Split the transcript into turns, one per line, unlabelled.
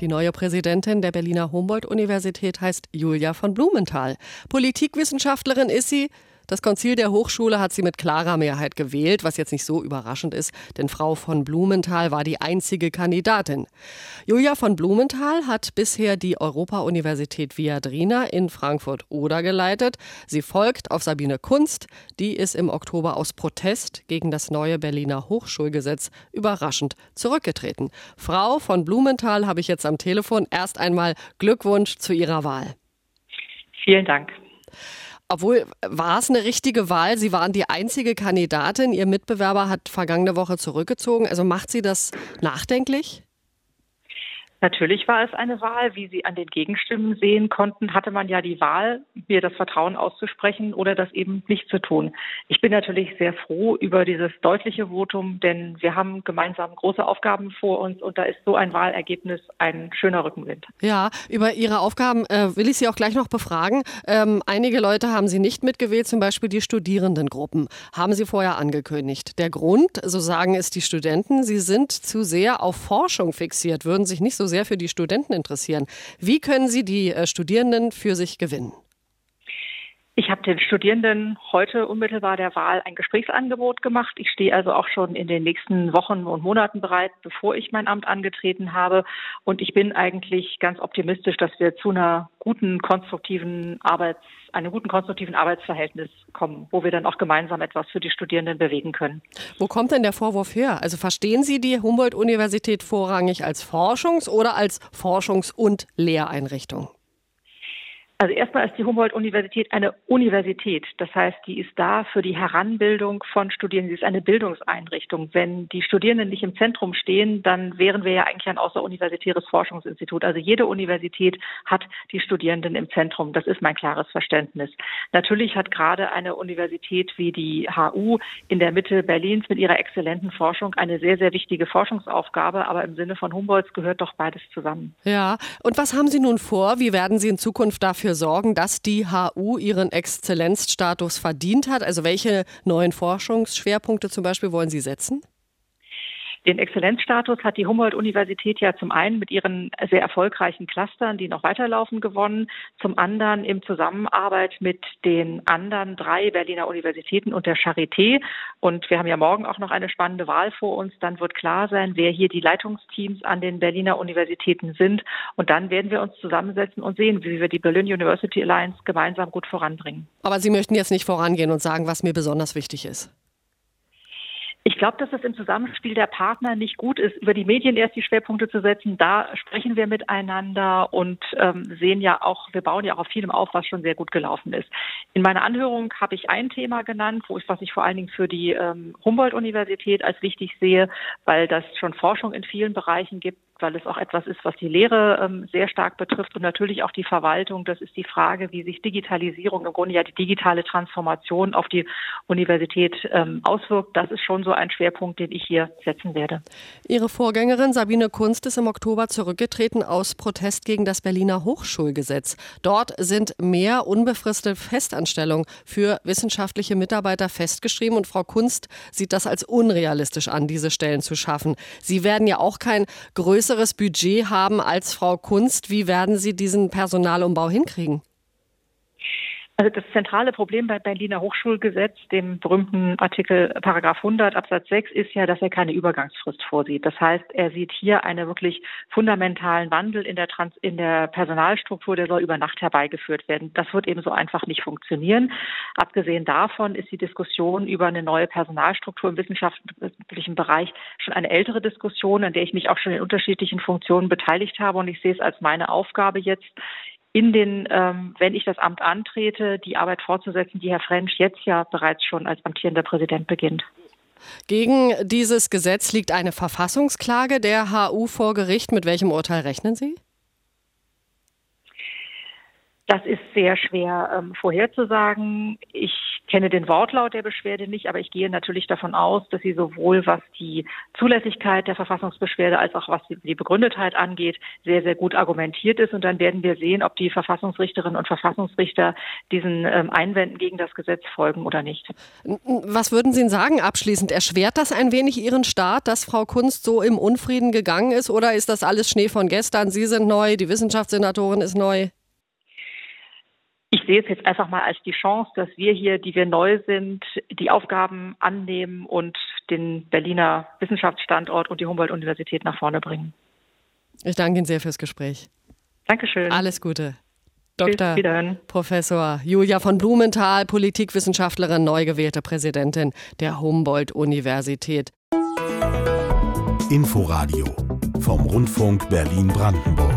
Die neue Präsidentin der Berliner Humboldt-Universität heißt Julia von Blumenthal. Politikwissenschaftlerin ist sie, das Konzil der Hochschule hat sie mit klarer Mehrheit gewählt, was jetzt nicht so überraschend ist, denn Frau von Blumenthal war die einzige Kandidatin. Julia von Blumenthal hat bisher die Europa-Universität Viadrina in Frankfurt-Oder geleitet. Sie folgt auf Sabine Kunst, die ist im Oktober aus Protest gegen das neue Berliner Hochschulgesetz überraschend zurückgetreten. Frau von Blumenthal habe ich jetzt am Telefon. Erst einmal Glückwunsch zu Ihrer Wahl.
Vielen Dank.
Obwohl, war es eine richtige Wahl? Sie waren die einzige Kandidatin. Ihr Mitbewerber hat vergangene Woche zurückgezogen. Also macht Sie das nachdenklich?
Natürlich war es eine Wahl. Wie Sie an den Gegenstimmen sehen konnten, hatte man ja die Wahl, mir das Vertrauen auszusprechen oder das eben nicht zu tun. Ich bin natürlich sehr froh über dieses deutliche Votum, denn wir haben gemeinsam große Aufgaben vor uns und da ist so ein Wahlergebnis ein schöner Rückenwind.
Ja, über Ihre Aufgaben äh, will ich Sie auch gleich noch befragen. Ähm, einige Leute haben Sie nicht mitgewählt, zum Beispiel die Studierendengruppen. Haben Sie vorher angekündigt. Der Grund, so sagen es die Studenten, sie sind zu sehr auf Forschung fixiert, würden sich nicht so sehr für die Studenten interessieren. Wie können Sie die äh, Studierenden für sich gewinnen?
Ich habe den Studierenden heute unmittelbar der Wahl ein Gesprächsangebot gemacht. Ich stehe also auch schon in den nächsten Wochen und Monaten bereit, bevor ich mein Amt angetreten habe. Und ich bin eigentlich ganz optimistisch, dass wir zu einer guten, konstruktiven Arbeits, einem guten, konstruktiven Arbeitsverhältnis kommen, wo wir dann auch gemeinsam etwas für die Studierenden bewegen können.
Wo kommt denn der Vorwurf her? Also verstehen Sie die Humboldt-Universität vorrangig als Forschungs- oder als Forschungs- und Lehreinrichtung?
Also erstmal ist die Humboldt-Universität eine Universität. Das heißt, die ist da für die Heranbildung von Studierenden. Sie ist eine Bildungseinrichtung. Wenn die Studierenden nicht im Zentrum stehen, dann wären wir ja eigentlich ein außeruniversitäres Forschungsinstitut. Also jede Universität hat die Studierenden im Zentrum. Das ist mein klares Verständnis. Natürlich hat gerade eine Universität wie die HU in der Mitte Berlins mit ihrer exzellenten Forschung eine sehr, sehr wichtige Forschungsaufgabe. Aber im Sinne von Humboldts gehört doch beides zusammen.
Ja. Und was haben Sie nun vor? Wie werden Sie in Zukunft dafür dafür sorgen, dass die HU ihren Exzellenzstatus verdient hat? Also welche neuen Forschungsschwerpunkte zum Beispiel wollen Sie setzen?
Den Exzellenzstatus hat die Humboldt-Universität ja zum einen mit ihren sehr erfolgreichen Clustern, die noch weiterlaufen, gewonnen, zum anderen in Zusammenarbeit mit den anderen drei Berliner Universitäten und der Charité. Und wir haben ja morgen auch noch eine spannende Wahl vor uns. Dann wird klar sein, wer hier die Leitungsteams an den Berliner Universitäten sind. Und dann werden wir uns zusammensetzen und sehen, wie wir die Berlin University Alliance gemeinsam gut voranbringen.
Aber Sie möchten jetzt nicht vorangehen und sagen, was mir besonders wichtig ist.
Ich glaube, dass es im Zusammenspiel der Partner nicht gut ist, über die Medien erst die Schwerpunkte zu setzen. Da sprechen wir miteinander und ähm, sehen ja auch, wir bauen ja auch auf vielem auf, was schon sehr gut gelaufen ist. In meiner Anhörung habe ich ein Thema genannt, wo ich, was ich vor allen Dingen für die ähm, Humboldt-Universität als wichtig sehe, weil das schon Forschung in vielen Bereichen gibt, weil es auch etwas ist, was die Lehre ähm, sehr stark betrifft und natürlich auch die Verwaltung. Das ist die Frage, wie sich Digitalisierung, im Grunde ja die digitale Transformation auf die Universität ähm, auswirkt. Das ist schon so ein Schwerpunkt, den ich hier setzen werde.
Ihre Vorgängerin Sabine Kunst ist im Oktober zurückgetreten aus Protest gegen das Berliner Hochschulgesetz. Dort sind mehr unbefristete Festanstellungen für wissenschaftliche Mitarbeiter festgeschrieben und Frau Kunst sieht das als unrealistisch an, diese Stellen zu schaffen. Sie werden ja auch kein größeres größeres Budget haben als Frau Kunst. Wie werden Sie diesen Personalumbau hinkriegen?
Also das zentrale Problem bei Berliner Hochschulgesetz, dem berühmten Artikel Paragraph 100 Absatz 6, ist ja, dass er keine Übergangsfrist vorsieht. Das heißt, er sieht hier einen wirklich fundamentalen Wandel in der, Trans in der Personalstruktur, der soll über Nacht herbeigeführt werden. Das wird eben so einfach nicht funktionieren. Abgesehen davon ist die Diskussion über eine neue Personalstruktur im wissenschaftlichen Bereich schon eine ältere Diskussion, an der ich mich auch schon in unterschiedlichen Funktionen beteiligt habe. Und ich sehe es als meine Aufgabe jetzt, in den, ähm, wenn ich das Amt antrete, die Arbeit fortzusetzen, die Herr French jetzt ja bereits schon als amtierender Präsident beginnt.
Gegen dieses Gesetz liegt eine Verfassungsklage der HU vor Gericht. Mit welchem Urteil rechnen Sie?
Das ist sehr schwer ähm, vorherzusagen. Ich kenne den Wortlaut der Beschwerde nicht, aber ich gehe natürlich davon aus, dass sie sowohl was die Zulässigkeit der Verfassungsbeschwerde als auch was die Begründetheit angeht, sehr, sehr gut argumentiert ist. Und dann werden wir sehen, ob die Verfassungsrichterinnen und Verfassungsrichter diesen ähm, Einwänden gegen das Gesetz folgen oder nicht.
Was würden Sie sagen abschließend? Erschwert das ein wenig Ihren Staat, dass Frau Kunst so im Unfrieden gegangen ist oder ist das alles Schnee von gestern? Sie sind neu, die Wissenschaftssenatorin ist neu
ich sehe es jetzt einfach mal als die Chance, dass wir hier, die wir neu sind, die Aufgaben annehmen und den Berliner Wissenschaftsstandort und die Humboldt-Universität nach vorne bringen.
Ich danke Ihnen sehr fürs Gespräch.
Dankeschön.
Alles Gute. Dr. Professor Julia von Blumenthal, Politikwissenschaftlerin, neu gewählte Präsidentin der Humboldt-Universität.
Inforadio vom Rundfunk Berlin-Brandenburg.